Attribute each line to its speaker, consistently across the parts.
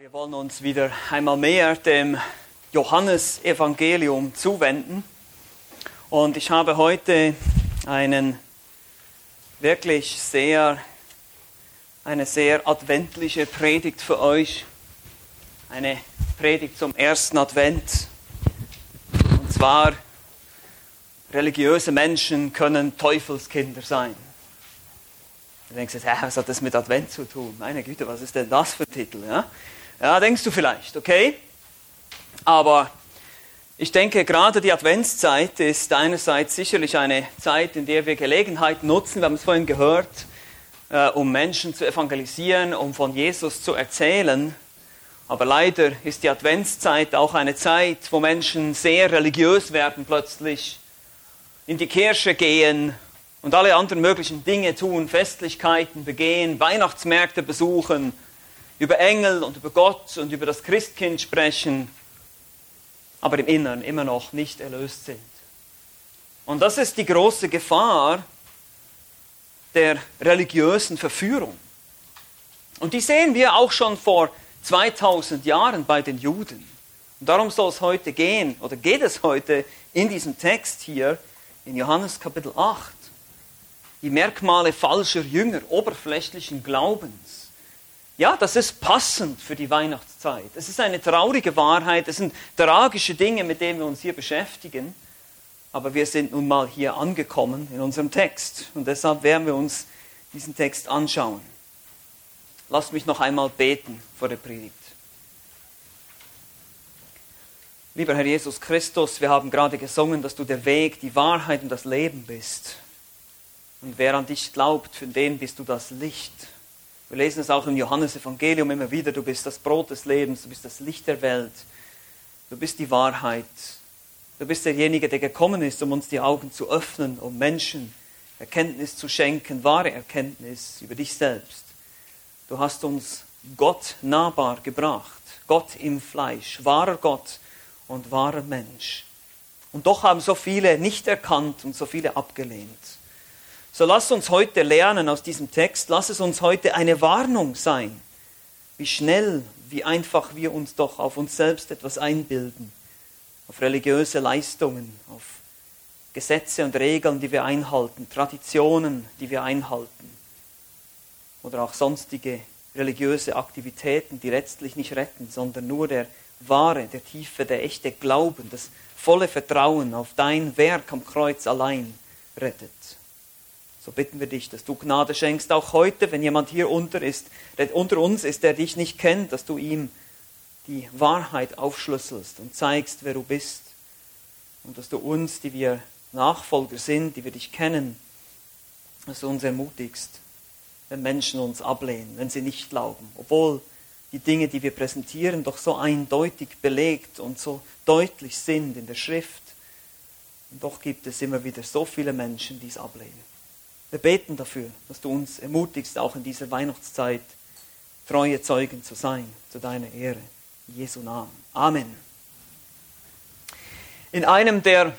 Speaker 1: Wir wollen uns wieder einmal mehr dem Johannesevangelium zuwenden. Und ich habe heute einen wirklich sehr, eine sehr adventliche Predigt für euch. Eine Predigt zum ersten Advent. Und zwar, religiöse Menschen können Teufelskinder sein. Du denkst jetzt, was hat das mit Advent zu tun? Meine Güte, was ist denn das für ein Titel? Ja? Ja, denkst du vielleicht, okay? Aber ich denke, gerade die Adventszeit ist einerseits sicherlich eine Zeit, in der wir Gelegenheit nutzen, wir haben es vorhin gehört, äh, um Menschen zu evangelisieren, um von Jesus zu erzählen. Aber leider ist die Adventszeit auch eine Zeit, wo Menschen sehr religiös werden plötzlich, in die Kirche gehen und alle anderen möglichen Dinge tun, Festlichkeiten begehen, Weihnachtsmärkte besuchen, über Engel und über Gott und über das Christkind sprechen, aber im Inneren immer noch nicht erlöst sind. Und das ist die große Gefahr der religiösen Verführung. Und die sehen wir auch schon vor 2000 Jahren bei den Juden. Und darum soll es heute gehen, oder geht es heute in diesem Text hier in Johannes Kapitel 8. Die Merkmale falscher Jünger, oberflächlichen Glaubens. Ja, das ist passend für die Weihnachtszeit. Es ist eine traurige Wahrheit, es sind tragische Dinge, mit denen wir uns hier beschäftigen. Aber wir sind nun mal hier angekommen in unserem Text und deshalb werden wir uns diesen Text anschauen. Lasst mich noch einmal beten vor der Predigt. Lieber Herr Jesus Christus, wir haben gerade gesungen, dass du der Weg, die Wahrheit und das Leben bist. Und wer an dich glaubt, für den bist du das Licht. Wir lesen es auch im Johannesevangelium immer wieder, du bist das Brot des Lebens, du bist das Licht der Welt, du bist die Wahrheit, du bist derjenige, der gekommen ist, um uns die Augen zu öffnen, um Menschen Erkenntnis zu schenken, wahre Erkenntnis über dich selbst. Du hast uns Gott nahbar gebracht, Gott im Fleisch, wahrer Gott und wahrer Mensch. Und doch haben so viele nicht erkannt und so viele abgelehnt. So lass uns heute lernen aus diesem Text, lass es uns heute eine Warnung sein, wie schnell, wie einfach wir uns doch auf uns selbst etwas einbilden, auf religiöse Leistungen, auf Gesetze und Regeln, die wir einhalten, Traditionen, die wir einhalten oder auch sonstige religiöse Aktivitäten, die letztlich nicht retten, sondern nur der wahre, der tiefe, der echte Glauben, das volle Vertrauen auf dein Werk am Kreuz allein rettet. So bitten wir dich, dass du Gnade schenkst, auch heute, wenn jemand hier unter, ist, der unter uns ist, der dich nicht kennt, dass du ihm die Wahrheit aufschlüsselst und zeigst, wer du bist. Und dass du uns, die wir Nachfolger sind, die wir dich kennen, dass du uns ermutigst, wenn Menschen uns ablehnen, wenn sie nicht glauben, obwohl die Dinge, die wir präsentieren, doch so eindeutig belegt und so deutlich sind in der Schrift. Und doch gibt es immer wieder so viele Menschen, die es ablehnen. Wir beten dafür, dass du uns ermutigst, auch in dieser Weihnachtszeit treue Zeugen zu sein, zu deiner Ehre. In Jesu Namen. Amen. In einem der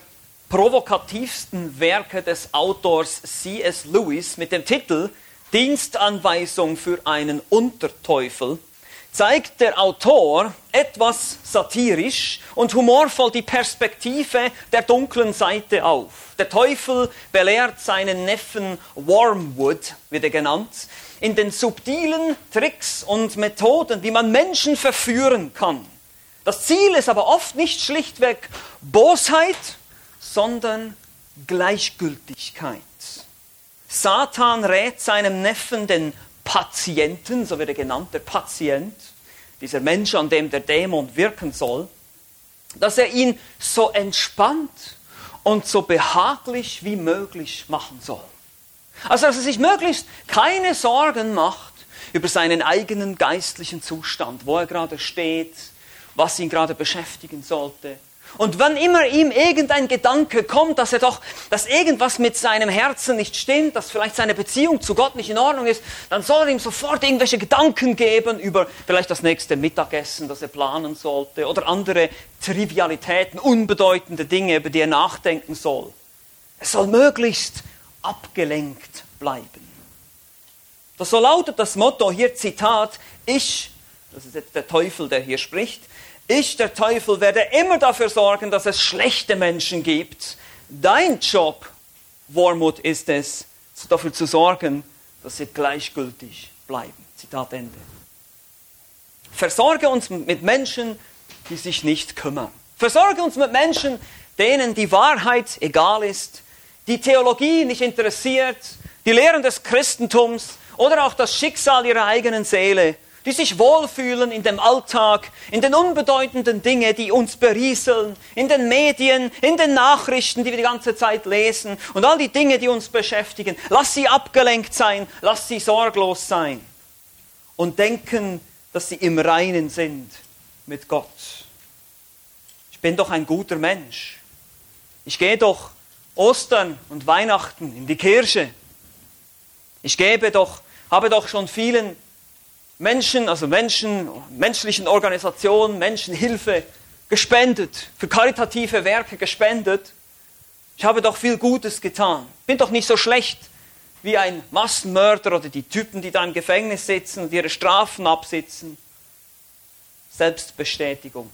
Speaker 1: provokativsten Werke des Autors C.S. Lewis mit dem Titel Dienstanweisung für einen Unterteufel zeigt der Autor etwas satirisch und humorvoll die Perspektive der dunklen Seite auf. Der Teufel belehrt seinen Neffen Wormwood, wird er genannt, in den subtilen Tricks und Methoden, wie man Menschen verführen kann. Das Ziel ist aber oft nicht schlichtweg Bosheit, sondern Gleichgültigkeit. Satan rät seinem Neffen, den Patienten, so wird er genannt, der Patient, dieser Mensch, an dem der Dämon wirken soll, dass er ihn so entspannt und so behaglich wie möglich machen soll. Also dass er sich möglichst keine Sorgen macht über seinen eigenen geistlichen Zustand, wo er gerade steht, was ihn gerade beschäftigen sollte, und wann immer ihm irgendein Gedanke kommt, dass er doch, dass irgendwas mit seinem Herzen nicht stimmt, dass vielleicht seine Beziehung zu Gott nicht in Ordnung ist, dann soll er ihm sofort irgendwelche Gedanken geben über vielleicht das nächste Mittagessen, das er planen sollte oder andere Trivialitäten, unbedeutende Dinge, über die er nachdenken soll. Er soll möglichst abgelenkt bleiben. Das so lautet das Motto hier Zitat, ich das ist jetzt der Teufel, der hier spricht, ich, der Teufel, werde immer dafür sorgen, dass es schlechte Menschen gibt. Dein Job, Wormut, ist es, dafür zu sorgen, dass sie gleichgültig bleiben. Zitat Ende. Versorge uns mit Menschen, die sich nicht kümmern. Versorge uns mit Menschen, denen die Wahrheit egal ist, die Theologie nicht interessiert, die Lehren des Christentums oder auch das Schicksal ihrer eigenen Seele, die sich wohlfühlen in dem Alltag, in den unbedeutenden Dingen, die uns berieseln, in den Medien, in den Nachrichten, die wir die ganze Zeit lesen und all die Dinge, die uns beschäftigen. Lass sie abgelenkt sein, lass sie sorglos sein und denken, dass sie im Reinen sind mit Gott. Ich bin doch ein guter Mensch. Ich gehe doch Ostern und Weihnachten in die Kirche. Ich gebe doch, habe doch schon vielen Menschen, also Menschen, menschlichen Organisationen, Menschenhilfe gespendet, für karitative Werke gespendet. Ich habe doch viel Gutes getan. Bin doch nicht so schlecht wie ein Massenmörder oder die Typen, die da im Gefängnis sitzen und ihre Strafen absitzen. Selbstbestätigung.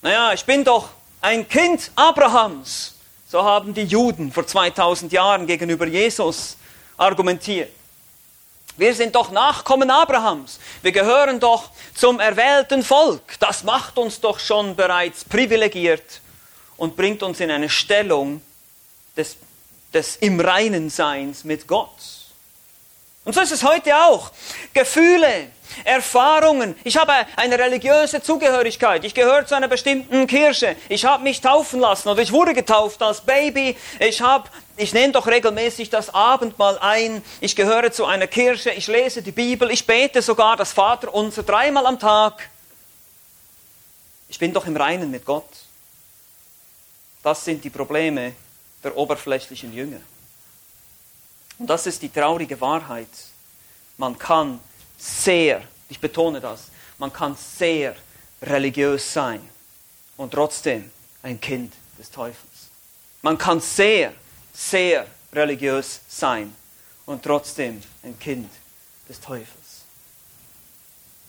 Speaker 1: Naja, ich bin doch ein Kind Abrahams. So haben die Juden vor 2000 Jahren gegenüber Jesus argumentiert. Wir sind doch Nachkommen Abrahams. Wir gehören doch zum erwählten Volk. Das macht uns doch schon bereits privilegiert und bringt uns in eine Stellung des, des im Reinen Seins mit Gott. Und so ist es heute auch. Gefühle, Erfahrungen. Ich habe eine religiöse Zugehörigkeit. Ich gehöre zu einer bestimmten Kirche. Ich habe mich taufen lassen oder ich wurde getauft als Baby. Ich habe, ich nehme doch regelmäßig das Abendmahl ein. Ich gehöre zu einer Kirche. Ich lese die Bibel. Ich bete sogar das Vaterunser dreimal am Tag. Ich bin doch im Reinen mit Gott. Das sind die Probleme der oberflächlichen Jünger. Und das ist die traurige Wahrheit. Man kann sehr, ich betone das, man kann sehr religiös sein und trotzdem ein Kind des Teufels. Man kann sehr, sehr religiös sein und trotzdem ein Kind des Teufels.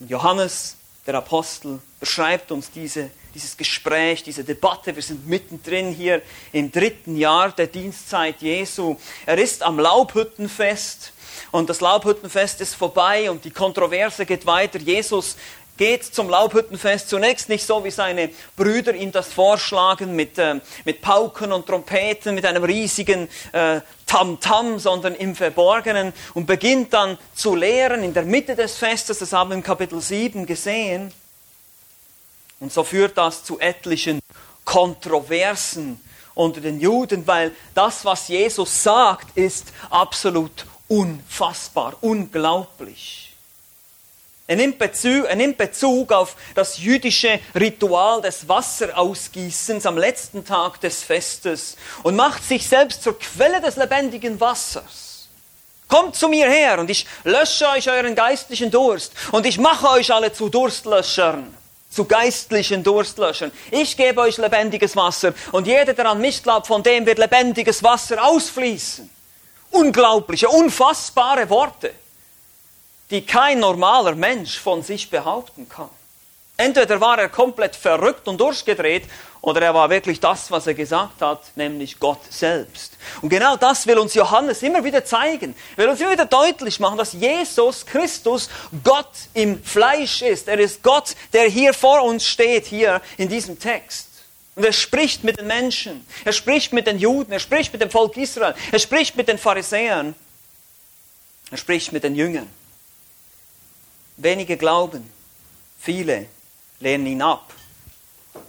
Speaker 1: Und Johannes, der Apostel, beschreibt uns diese, dieses Gespräch, diese Debatte. Wir sind mittendrin hier im dritten Jahr der Dienstzeit Jesu. Er ist am Laubhüttenfest und das Laubhüttenfest ist vorbei und die Kontroverse geht weiter. Jesus geht zum Laubhüttenfest zunächst nicht so, wie seine Brüder ihm das vorschlagen, mit, äh, mit Pauken und Trompeten, mit einem riesigen äh, Tamtam, sondern im Verborgenen und beginnt dann zu lehren in der Mitte des Festes, das haben wir im Kapitel 7 gesehen. Und so führt das zu etlichen Kontroversen unter den Juden, weil das, was Jesus sagt, ist absolut unfassbar, unglaublich. Er nimmt, Bezug, er nimmt Bezug auf das jüdische Ritual des Wasserausgießens am letzten Tag des Festes und macht sich selbst zur Quelle des lebendigen Wassers. Kommt zu mir her und ich lösche euch euren geistlichen Durst und ich mache euch alle zu Durstlöschern, zu geistlichen Durstlöschern. Ich gebe euch lebendiges Wasser und jeder, der an mich glaubt, von dem wird lebendiges Wasser ausfließen unglaubliche, unfassbare Worte, die kein normaler Mensch von sich behaupten kann. Entweder war er komplett verrückt und durchgedreht oder er war wirklich das, was er gesagt hat, nämlich Gott selbst. Und genau das will uns Johannes immer wieder zeigen, will uns immer wieder deutlich machen, dass Jesus Christus Gott im Fleisch ist. Er ist Gott, der hier vor uns steht, hier in diesem Text. Und er spricht mit den Menschen, er spricht mit den Juden, er spricht mit dem Volk Israel, er spricht mit den Pharisäern, er spricht mit den Jüngern. Wenige glauben, viele lehnen ihn ab.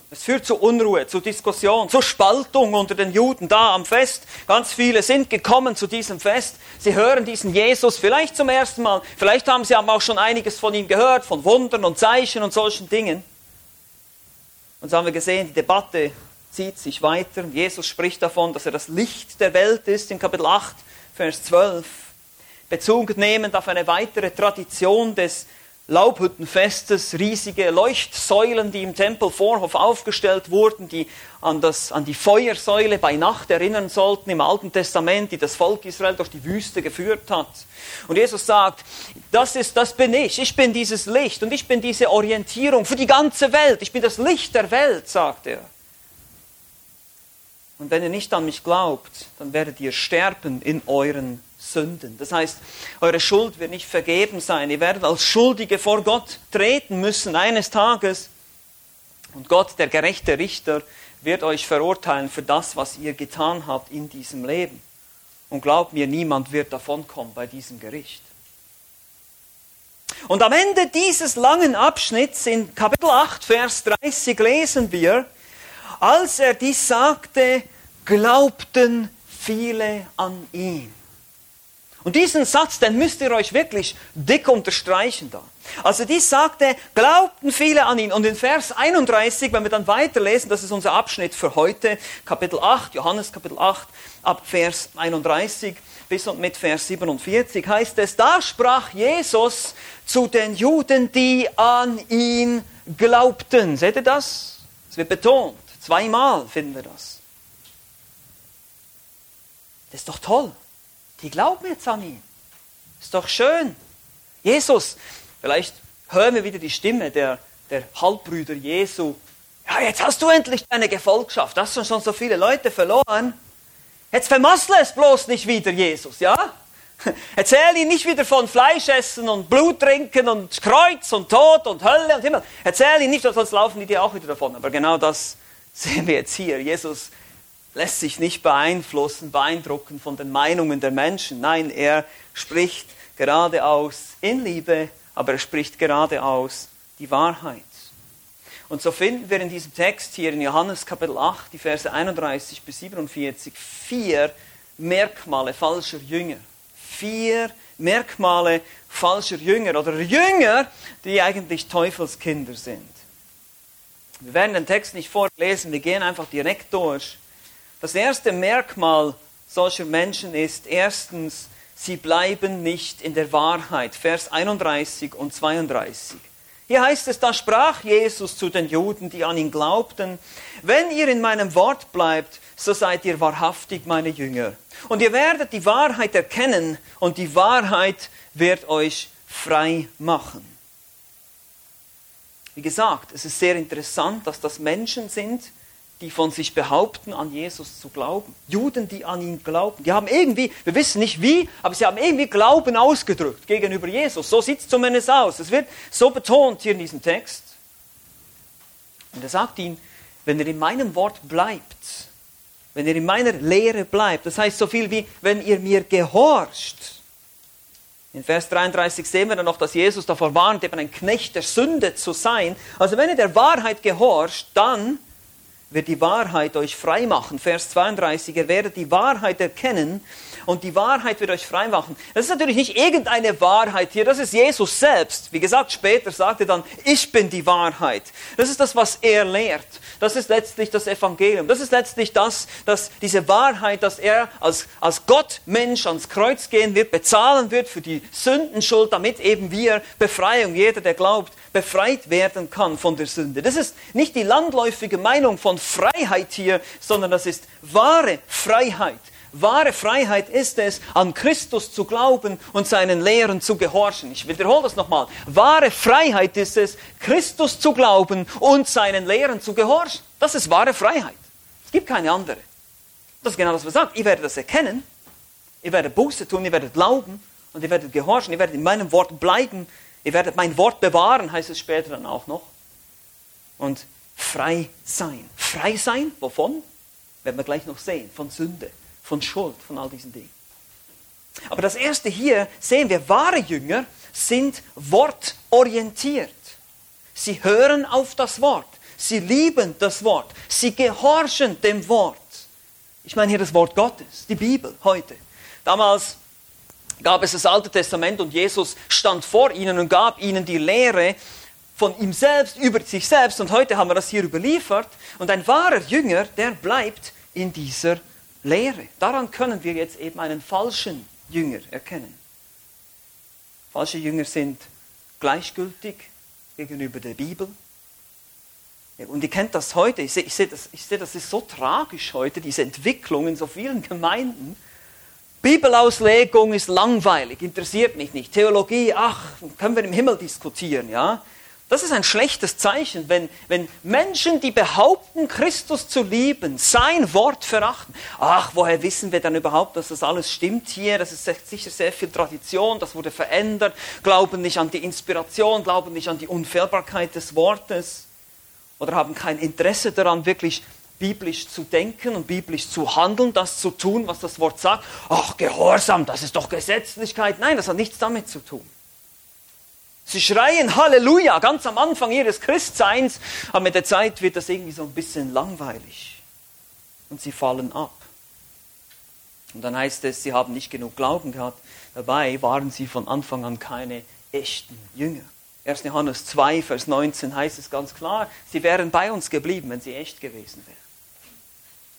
Speaker 1: Es führt zu Unruhe, zu Diskussion, zu Spaltung unter den Juden da am Fest. Ganz viele sind gekommen zu diesem Fest. Sie hören diesen Jesus vielleicht zum ersten Mal. Vielleicht haben sie auch schon einiges von ihm gehört, von Wundern und Zeichen und solchen Dingen. Und so haben wir gesehen, die Debatte zieht sich weiter. Jesus spricht davon, dass er das Licht der Welt ist in Kapitel 8, Vers 12. Bezug nehmend auf eine weitere Tradition des Laubhüttenfestes riesige Leuchtsäulen, die im Tempelvorhof aufgestellt wurden, die an, das, an die Feuersäule bei Nacht erinnern sollten im Alten Testament, die das Volk Israel durch die Wüste geführt hat. Und Jesus sagt, das, ist, das bin ich, ich bin dieses Licht und ich bin diese Orientierung für die ganze Welt, ich bin das Licht der Welt, sagt er. Und wenn ihr nicht an mich glaubt, dann werdet ihr sterben in euren Sünden. Das heißt, eure Schuld wird nicht vergeben sein. Ihr werdet als Schuldige vor Gott treten müssen eines Tages. Und Gott, der gerechte Richter, wird euch verurteilen für das, was ihr getan habt in diesem Leben. Und glaubt mir, niemand wird davonkommen bei diesem Gericht. Und am Ende dieses langen Abschnitts in Kapitel 8, Vers 30 lesen wir, als er dies sagte, glaubten viele an ihn. Und diesen Satz, den müsst ihr euch wirklich dick unterstreichen da. Also dies sagte, glaubten viele an ihn. Und in Vers 31, wenn wir dann weiterlesen, das ist unser Abschnitt für heute, Kapitel 8, Johannes Kapitel 8, ab Vers 31 bis und mit Vers 47 heißt es, da sprach Jesus zu den Juden, die an ihn glaubten. Seht ihr das? Es wird betont. Zweimal finden wir das. Das ist doch toll. Die glauben jetzt an ihn. Ist doch schön. Jesus, vielleicht hören wir wieder die Stimme der, der Halbbrüder Jesu. Ja, jetzt hast du endlich deine Gefolgschaft. Hast du schon so viele Leute verloren. Jetzt vermassle es bloß nicht wieder, Jesus, ja? Erzähl ihn nicht wieder von Fleisch essen und Blut trinken und Kreuz und Tod und Hölle und Himmel. Erzähl ihn nicht, sonst laufen die dir auch wieder davon. Aber genau das sehen wir jetzt hier. Jesus lässt sich nicht beeinflussen, beeindrucken von den Meinungen der Menschen. Nein, er spricht geradeaus in Liebe, aber er spricht geradeaus die Wahrheit. Und so finden wir in diesem Text hier in Johannes Kapitel 8, die Verse 31 bis 47, vier Merkmale falscher Jünger. Vier Merkmale falscher Jünger oder Jünger, die eigentlich Teufelskinder sind. Wir werden den Text nicht vorlesen, wir gehen einfach direkt durch. Das erste Merkmal solcher Menschen ist erstens, sie bleiben nicht in der Wahrheit. Vers 31 und 32. Hier heißt es, da sprach Jesus zu den Juden, die an ihn glaubten, wenn ihr in meinem Wort bleibt, so seid ihr wahrhaftig meine Jünger. Und ihr werdet die Wahrheit erkennen und die Wahrheit wird euch frei machen. Wie gesagt, es ist sehr interessant, dass das Menschen sind, die von sich behaupten, an Jesus zu glauben. Juden, die an ihn glauben. Die haben irgendwie, wir wissen nicht wie, aber sie haben irgendwie Glauben ausgedrückt gegenüber Jesus. So sieht es zumindest aus. Es wird so betont hier in diesem Text. Und er sagt ihnen, wenn ihr in meinem Wort bleibt, wenn ihr in meiner Lehre bleibt, das heißt so viel wie, wenn ihr mir gehorcht. In Vers 33 sehen wir dann noch, dass Jesus davor warnt, eben ein Knecht der Sünde zu sein. Also wenn ihr der Wahrheit gehorcht, dann wird die Wahrheit euch frei machen. Vers 32, ihr werdet die Wahrheit erkennen und die Wahrheit wird euch frei machen. Das ist natürlich nicht irgendeine Wahrheit hier, das ist Jesus selbst. Wie gesagt, später sagt er dann, ich bin die Wahrheit. Das ist das, was er lehrt. Das ist letztlich das Evangelium. Das ist letztlich das, dass diese Wahrheit, dass er als, als Gott Mensch ans Kreuz gehen wird, bezahlen wird für die Sündenschuld, damit eben wir Befreiung, jeder, der glaubt, befreit werden kann von der Sünde. Das ist nicht die landläufige Meinung von Freiheit hier, sondern das ist wahre Freiheit. Wahre Freiheit ist es, an Christus zu glauben und seinen Lehren zu gehorchen. Ich wiederhole das nochmal. Wahre Freiheit ist es, Christus zu glauben und seinen Lehren zu gehorchen. Das ist wahre Freiheit. Es gibt keine andere. Das ist genau das, was er sagt. Ihr werdet das erkennen, ihr werdet Buße tun, ihr werdet glauben und ihr werdet gehorchen, ihr werdet in meinem Wort bleiben, ihr werdet mein Wort bewahren, heißt es später dann auch noch. Und frei sein. Frei sein, wovon? Werden wir gleich noch sehen, von Sünde von Schuld, von all diesen Dingen. Aber das erste hier sehen wir, wahre Jünger sind wortorientiert. Sie hören auf das Wort. Sie lieben das Wort. Sie gehorchen dem Wort. Ich meine hier das Wort Gottes, die Bibel heute. Damals gab es das Alte Testament und Jesus stand vor ihnen und gab ihnen die Lehre von ihm selbst über sich selbst. Und heute haben wir das hier überliefert. Und ein wahrer Jünger, der bleibt in dieser Lehre. Daran können wir jetzt eben einen falschen Jünger erkennen. Falsche Jünger sind gleichgültig gegenüber der Bibel. Und ihr kennt das heute, ich sehe, ich sehe, das, ich sehe, das ist so tragisch heute, diese Entwicklung in so vielen Gemeinden. Bibelauslegung ist langweilig, interessiert mich nicht. Theologie, ach, können wir im Himmel diskutieren, ja? Das ist ein schlechtes Zeichen, wenn, wenn Menschen, die behaupten, Christus zu lieben, sein Wort verachten. Ach, woher wissen wir dann überhaupt, dass das alles stimmt hier? Das ist sicher sehr viel Tradition, das wurde verändert, glauben nicht an die Inspiration, glauben nicht an die Unfehlbarkeit des Wortes oder haben kein Interesse daran, wirklich biblisch zu denken und biblisch zu handeln, das zu tun, was das Wort sagt. Ach, Gehorsam, das ist doch Gesetzlichkeit. Nein, das hat nichts damit zu tun. Sie schreien Halleluja ganz am Anfang ihres Christseins, aber mit der Zeit wird das irgendwie so ein bisschen langweilig und sie fallen ab. Und dann heißt es, sie haben nicht genug Glauben gehabt. Dabei waren sie von Anfang an keine echten Jünger. 1. Johannes 2, Vers 19 heißt es ganz klar, sie wären bei uns geblieben, wenn sie echt gewesen wären.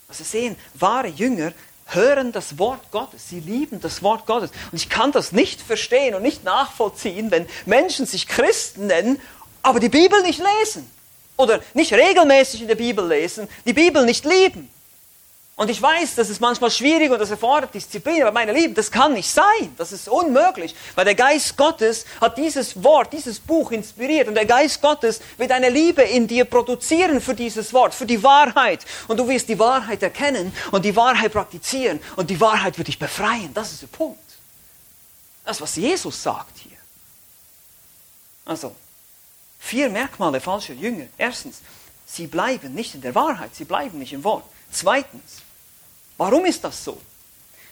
Speaker 1: Also sehen, wahre Jünger hören das Wort Gottes, sie lieben das Wort Gottes. Und ich kann das nicht verstehen und nicht nachvollziehen, wenn Menschen sich Christen nennen, aber die Bibel nicht lesen oder nicht regelmäßig in der Bibel lesen, die Bibel nicht lieben. Und ich weiß, das ist manchmal schwierig und das erfordert Disziplin, aber meine Lieben, das kann nicht sein. Das ist unmöglich, weil der Geist Gottes hat dieses Wort, dieses Buch inspiriert und der Geist Gottes wird eine Liebe in dir produzieren für dieses Wort, für die Wahrheit. Und du wirst die Wahrheit erkennen und die Wahrheit praktizieren und die Wahrheit wird dich befreien. Das ist der Punkt. Das, was Jesus sagt hier. Also, vier Merkmale falscher Jünger. Erstens, sie bleiben nicht in der Wahrheit, sie bleiben nicht im Wort. Zweitens, Warum ist das so?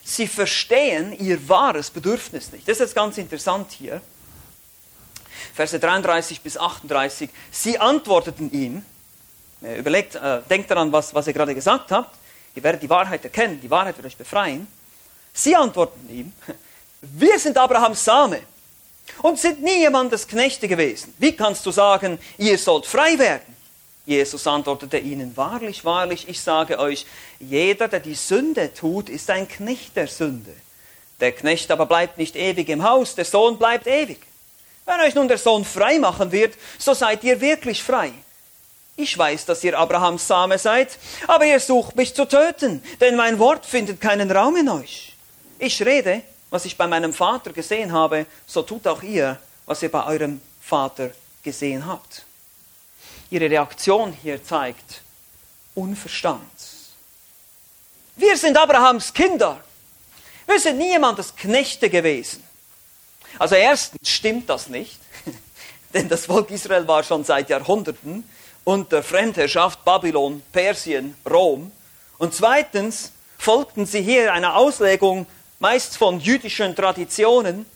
Speaker 1: Sie verstehen ihr wahres Bedürfnis nicht. Das ist jetzt ganz interessant hier. Verse 33 bis 38. Sie antworteten ihm, überlegt, äh, denkt daran, was, was ihr gerade gesagt habt. Ihr werdet die Wahrheit erkennen, die Wahrheit wird euch befreien. Sie antworteten ihm, wir sind Abrahams Same und sind nie jemandes Knechte gewesen. Wie kannst du sagen, ihr sollt frei werden? Jesus antwortete ihnen, wahrlich, wahrlich, ich sage euch, jeder, der die Sünde tut, ist ein Knecht der Sünde. Der Knecht aber bleibt nicht ewig im Haus, der Sohn bleibt ewig. Wenn euch nun der Sohn frei machen wird, so seid ihr wirklich frei. Ich weiß, dass ihr Abrahams Same seid, aber ihr sucht mich zu töten, denn mein Wort findet keinen Raum in euch. Ich rede, was ich bei meinem Vater gesehen habe, so tut auch ihr, was ihr bei eurem Vater gesehen habt ihre Reaktion hier zeigt, Unverstand. Wir sind Abrahams Kinder. Wir sind niemandes Knechte gewesen. Also erstens stimmt das nicht, denn das Volk Israel war schon seit Jahrhunderten unter Fremdherrschaft Babylon, Persien, Rom. Und zweitens folgten sie hier einer Auslegung meist von jüdischen Traditionen.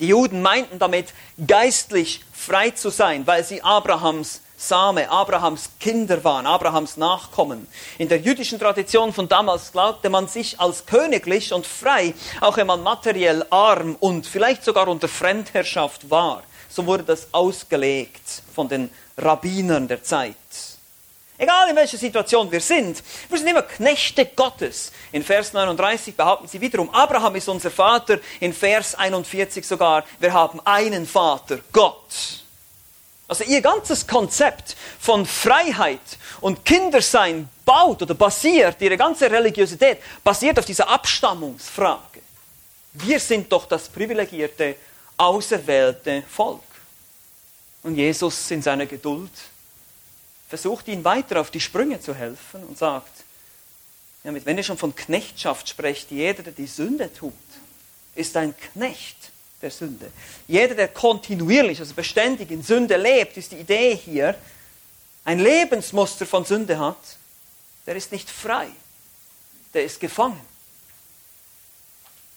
Speaker 1: Die Juden meinten damit geistlich frei zu sein, weil sie Abrahams Same, Abrahams Kinder waren, Abrahams Nachkommen. In der jüdischen Tradition von damals glaubte man sich als königlich und frei, auch wenn man materiell arm und vielleicht sogar unter Fremdherrschaft war. So wurde das ausgelegt von den Rabbinern der Zeit. Egal in welcher Situation wir sind, wir sind immer Knechte Gottes. In Vers 39 behaupten sie wiederum, Abraham ist unser Vater. In Vers 41 sogar, wir haben einen Vater, Gott. Also ihr ganzes Konzept von Freiheit und Kindersein baut oder basiert, ihre ganze Religiosität basiert auf dieser Abstammungsfrage. Wir sind doch das privilegierte, auserwählte Volk. Und Jesus in seiner Geduld versucht ihnen weiter auf die Sprünge zu helfen und sagt, ja, wenn ihr schon von Knechtschaft sprecht, jeder, der die Sünde tut, ist ein Knecht der Sünde. Jeder, der kontinuierlich, also beständig in Sünde lebt, ist die Idee hier, ein Lebensmuster von Sünde hat, der ist nicht frei, der ist gefangen.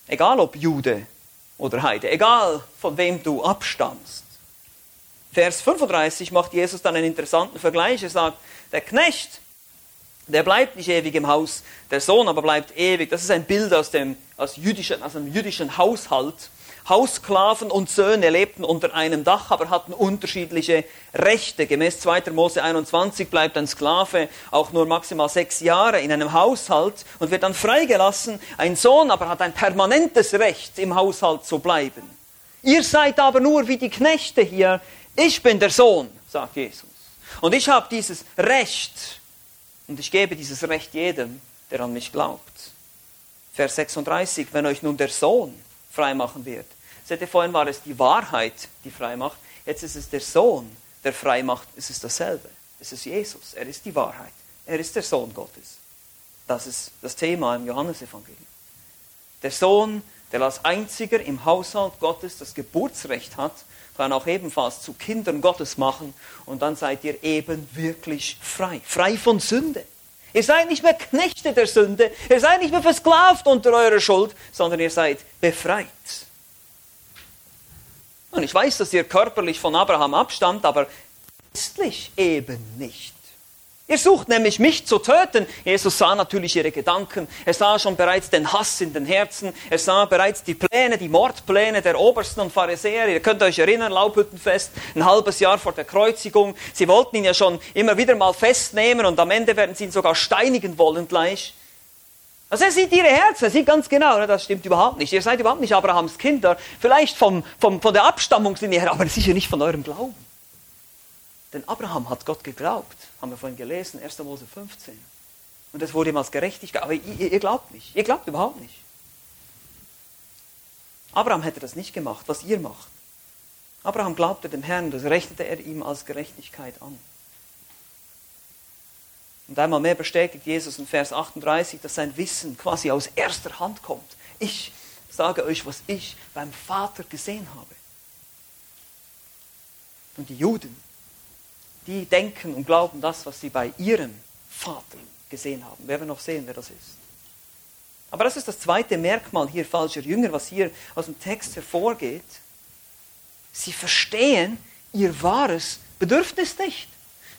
Speaker 1: Egal ob Jude oder Heide, egal von wem du abstammst. Vers 35 macht Jesus dann einen interessanten Vergleich. Er sagt, der Knecht, der bleibt nicht ewig im Haus, der Sohn aber bleibt ewig. Das ist ein Bild aus dem, aus jüdischen, aus einem jüdischen Haushalt. Haussklaven und Söhne lebten unter einem Dach, aber hatten unterschiedliche Rechte. Gemäß 2. Mose 21 bleibt ein Sklave auch nur maximal sechs Jahre in einem Haushalt und wird dann freigelassen. Ein Sohn aber hat ein permanentes Recht, im Haushalt zu bleiben. Ihr seid aber nur wie die Knechte hier. Ich bin der Sohn, sagt Jesus. Und ich habe dieses Recht. Und ich gebe dieses Recht jedem, der an mich glaubt. Vers 36, wenn euch nun der Sohn freimachen wird. Seht ihr, vorhin war es die Wahrheit, die frei macht. Jetzt ist es der Sohn, der frei macht. Es ist dasselbe. Es ist Jesus. Er ist die Wahrheit. Er ist der Sohn Gottes. Das ist das Thema im Johannesevangelium. Der Sohn, der als einziger im Haushalt Gottes das Geburtsrecht hat, kann auch ebenfalls zu Kindern Gottes machen und dann seid ihr eben wirklich frei. Frei von Sünde. Ihr seid nicht mehr Knechte der Sünde, ihr seid nicht mehr versklavt unter eurer Schuld, sondern ihr seid befreit. Und ich weiß, dass ihr körperlich von Abraham abstammt, aber geistlich eben nicht. Ihr sucht nämlich mich zu töten. Jesus sah natürlich ihre Gedanken. Er sah schon bereits den Hass in den Herzen. Er sah bereits die Pläne, die Mordpläne der Obersten und Pharisäer. Ihr könnt euch erinnern, Laubhüttenfest, ein halbes Jahr vor der Kreuzigung. Sie wollten ihn ja schon immer wieder mal festnehmen und am Ende werden sie ihn sogar steinigen wollen gleich. Also er sieht ihre Herzen, er sieht ganz genau, das stimmt überhaupt nicht. Ihr seid überhaupt nicht Abrahams Kinder, vielleicht vom, vom, von der Abstammungslinie her, aber sicher nicht von eurem Glauben. Denn Abraham hat Gott geglaubt, haben wir vorhin gelesen, 1. Mose 15. Und das wurde ihm als Gerechtigkeit. Aber ihr, ihr glaubt nicht. Ihr glaubt überhaupt nicht. Abraham hätte das nicht gemacht, was ihr macht. Abraham glaubte dem Herrn, das rechnete er ihm als Gerechtigkeit an. Und einmal mehr bestätigt Jesus in Vers 38, dass sein Wissen quasi aus erster Hand kommt. Ich sage euch, was ich beim Vater gesehen habe. Und die Juden, die denken und glauben das, was sie bei ihrem Vater gesehen haben. Wir werden noch sehen, wer das ist. Aber das ist das zweite Merkmal hier falscher Jünger, was hier aus dem Text hervorgeht. Sie verstehen ihr wahres Bedürfnis nicht.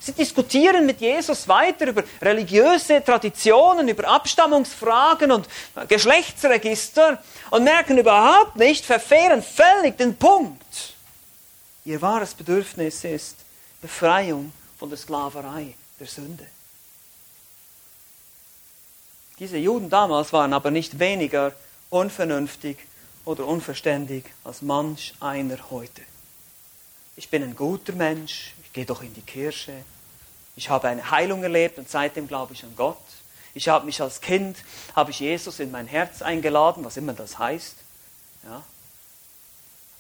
Speaker 1: Sie diskutieren mit Jesus weiter über religiöse Traditionen, über Abstammungsfragen und Geschlechtsregister und merken überhaupt nicht, verfehren völlig den Punkt. Ihr wahres Bedürfnis ist, Befreiung von der Sklaverei der Sünde. Diese Juden damals waren aber nicht weniger unvernünftig oder unverständig als manch einer heute. Ich bin ein guter Mensch, ich gehe doch in die Kirche, ich habe eine Heilung erlebt und seitdem glaube ich an Gott. Ich habe mich als Kind, habe ich Jesus in mein Herz eingeladen, was immer das heißt. Ja.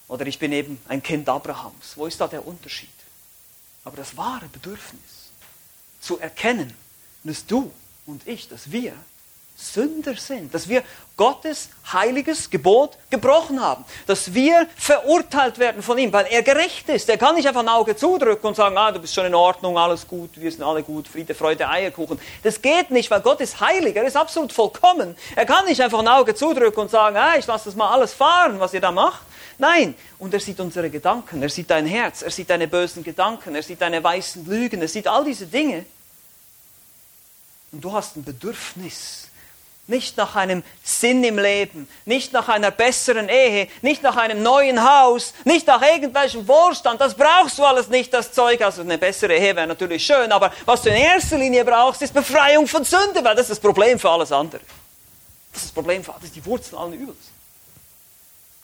Speaker 1: Oder ich bin eben ein Kind Abrahams. Wo ist da der Unterschied? Aber das wahre Bedürfnis zu erkennen, dass du und ich, dass wir Sünder sind, dass wir Gottes heiliges Gebot gebrochen haben, dass wir verurteilt werden von ihm, weil er gerecht ist. Er kann nicht einfach ein Auge zudrücken und sagen, ah, du bist schon in Ordnung, alles gut, wir sind alle gut, Friede, Freude, Eierkuchen. Das geht nicht, weil Gott ist heilig, er ist absolut vollkommen. Er kann nicht einfach ein Auge zudrücken und sagen, ah, ich lasse das mal alles fahren, was ihr da macht. Nein, und er sieht unsere Gedanken, er sieht dein Herz, er sieht deine bösen Gedanken, er sieht deine weißen Lügen, er sieht all diese Dinge. Und du hast ein Bedürfnis, nicht nach einem Sinn im Leben, nicht nach einer besseren Ehe, nicht nach einem neuen Haus, nicht nach irgendwelchem Wohlstand. Das brauchst du alles nicht, das Zeug. Also eine bessere Ehe wäre natürlich schön, aber was du in erster Linie brauchst, ist Befreiung von Sünde, weil das ist das Problem für alles andere. Das ist das Problem für alles, die Wurzel allen Übels.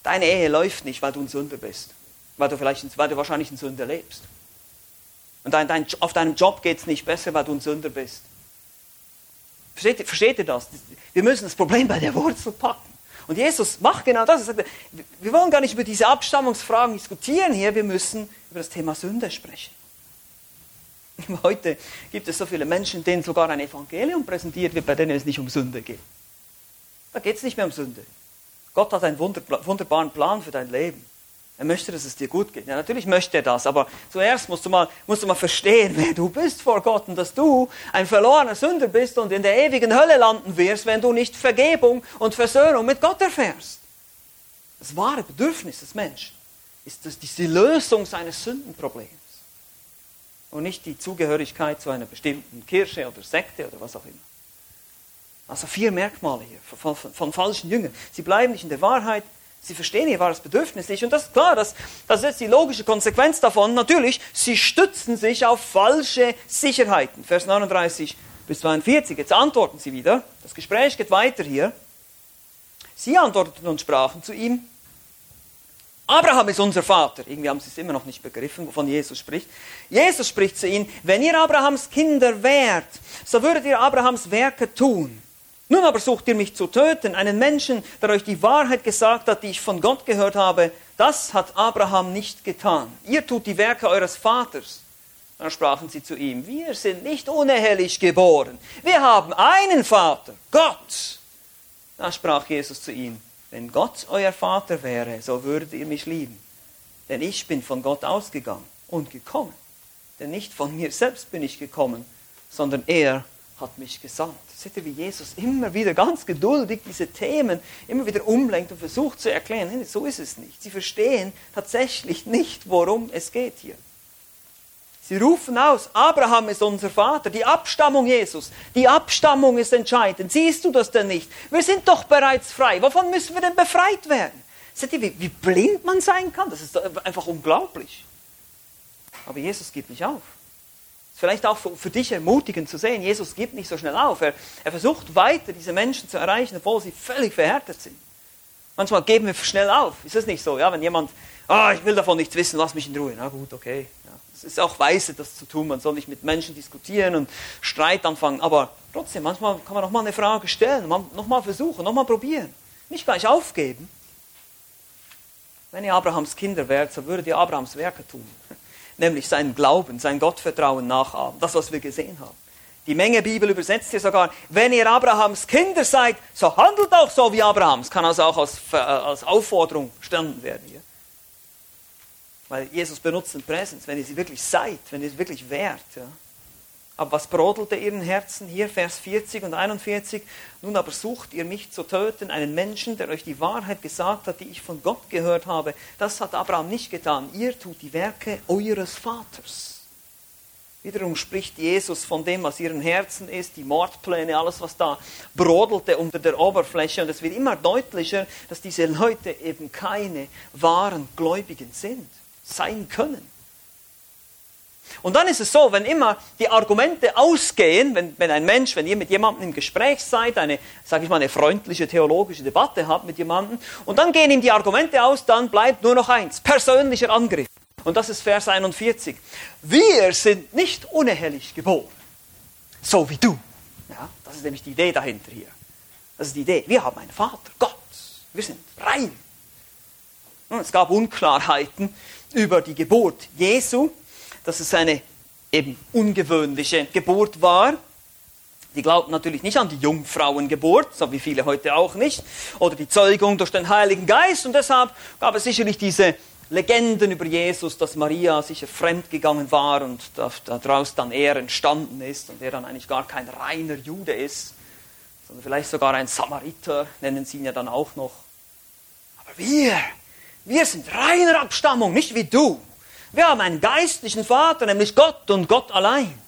Speaker 1: Deine Ehe läuft nicht, weil du ein Sünder bist, weil du, vielleicht, weil du wahrscheinlich ein Sünder lebst. Und dein, dein, auf deinem Job geht es nicht besser, weil du ein Sünder bist. Versteht, versteht ihr das? Wir müssen das Problem bei der Wurzel packen. Und Jesus macht genau das. Er sagt, wir wollen gar nicht über diese Abstammungsfragen diskutieren hier, wir müssen über das Thema Sünde sprechen. Heute gibt es so viele Menschen, denen sogar ein Evangelium präsentiert wird, bei denen es nicht um Sünde geht. Da geht es nicht mehr um Sünde. Gott hat einen wunderbaren Plan für dein Leben. Er möchte, dass es dir gut geht. Ja, natürlich möchte er das, aber zuerst musst du, mal, musst du mal verstehen, wer du bist vor Gott und dass du ein verlorener Sünder bist und in der ewigen Hölle landen wirst, wenn du nicht Vergebung und Versöhnung mit Gott erfährst. Das wahre Bedürfnis des Menschen ist das die Lösung seines Sündenproblems und nicht die Zugehörigkeit zu einer bestimmten Kirche oder Sekte oder was auch immer. Also vier Merkmale hier von, von, von falschen Jüngern. Sie bleiben nicht in der Wahrheit, Sie verstehen ihr wahres Bedürfnis nicht. Und das ist klar, das, das ist jetzt die logische Konsequenz davon. Natürlich, sie stützen sich auf falsche Sicherheiten. Vers 39 bis 42. Jetzt antworten sie wieder. Das Gespräch geht weiter hier. Sie antworteten und sprachen zu ihm, Abraham ist unser Vater. Irgendwie haben sie es immer noch nicht begriffen, wovon Jesus spricht. Jesus spricht zu ihnen, wenn ihr Abrahams Kinder wärt, so würdet ihr Abrahams Werke tun. Nun aber sucht ihr mich zu töten, einen Menschen, der euch die Wahrheit gesagt hat, die ich von Gott gehört habe. Das hat Abraham nicht getan. Ihr tut die Werke eures Vaters. Dann sprachen sie zu ihm, wir sind nicht unehelich geboren. Wir haben einen Vater, Gott. Da sprach Jesus zu ihnen, wenn Gott euer Vater wäre, so würdet ihr mich lieben. Denn ich bin von Gott ausgegangen und gekommen. Denn nicht von mir selbst bin ich gekommen, sondern er hat mich gesandt. Seht ihr, wie Jesus immer wieder ganz geduldig diese Themen immer wieder umlenkt und versucht zu erklären, so ist es nicht. Sie verstehen tatsächlich nicht, worum es geht hier. Sie rufen aus, Abraham ist unser Vater, die Abstammung Jesus, die Abstammung ist entscheidend. Siehst du das denn nicht? Wir sind doch bereits frei. Wovon müssen wir denn befreit werden? Seht ihr, wie, wie blind man sein kann? Das ist einfach unglaublich. Aber Jesus gibt nicht auf. Ist vielleicht auch für, für dich ermutigend zu sehen, Jesus gibt nicht so schnell auf. Er, er versucht weiter, diese Menschen zu erreichen, obwohl sie völlig verhärtet sind. Manchmal geben wir schnell auf. Ist das nicht so? Ja, wenn jemand, ah, oh, ich will davon nichts wissen, lass mich in Ruhe. Na gut, okay. Ja. Es ist auch weise, das zu tun. Man soll nicht mit Menschen diskutieren und Streit anfangen. Aber trotzdem, manchmal kann man noch mal eine Frage stellen, noch mal versuchen, noch mal probieren. Nicht gleich aufgeben. Wenn ihr Abrahams Kinder wärt, so würdet ihr Abrahams Werke tun. Nämlich seinen Glauben, sein Gottvertrauen nachahmen. Das, was wir gesehen haben. Die Menge Bibel übersetzt hier sogar, wenn ihr Abrahams Kinder seid, so handelt auch so wie Abrahams. Kann also auch als, äh, als Aufforderung standen werden hier. Weil Jesus benutzt den Präsens, wenn ihr sie wirklich seid, wenn ihr sie wirklich wärt. Ja. Aber was brodelte ihren Herzen? Hier Vers 40 und 41. Nun aber sucht ihr mich zu töten, einen Menschen, der euch die Wahrheit gesagt hat, die ich von Gott gehört habe. Das hat Abraham nicht getan. Ihr tut die Werke eures Vaters. Wiederum spricht Jesus von dem, was ihren Herzen ist, die Mordpläne, alles, was da brodelte unter der Oberfläche. Und es wird immer deutlicher, dass diese Leute eben keine wahren Gläubigen sind sein können. Und dann ist es so, wenn immer die Argumente ausgehen, wenn, wenn ein Mensch, wenn ihr mit jemandem im Gespräch seid, eine, sage ich mal, eine freundliche theologische Debatte habt mit jemandem, und dann gehen ihm die Argumente aus, dann bleibt nur noch eins, persönlicher Angriff. Und das ist Vers 41. Wir sind nicht unehelich geboren, so wie du. Ja, das ist nämlich die Idee dahinter hier. Das ist die Idee. Wir haben einen Vater, Gott. Wir sind rein. Es gab Unklarheiten über die Geburt Jesu, dass es eine eben ungewöhnliche Geburt war. Die glaubten natürlich nicht an die Jungfrauengeburt, so wie viele heute auch nicht, oder die Zeugung durch den Heiligen Geist. Und deshalb gab es sicherlich diese Legenden über Jesus, dass Maria sicher fremdgegangen war und daraus dann er entstanden ist und er dann eigentlich gar kein reiner Jude ist, sondern vielleicht sogar ein Samariter, nennen sie ihn ja dann auch noch. Aber wir, wir sind reiner Abstammung, nicht wie du. Wir haben einen geistlichen Vater, nämlich Gott und Gott allein.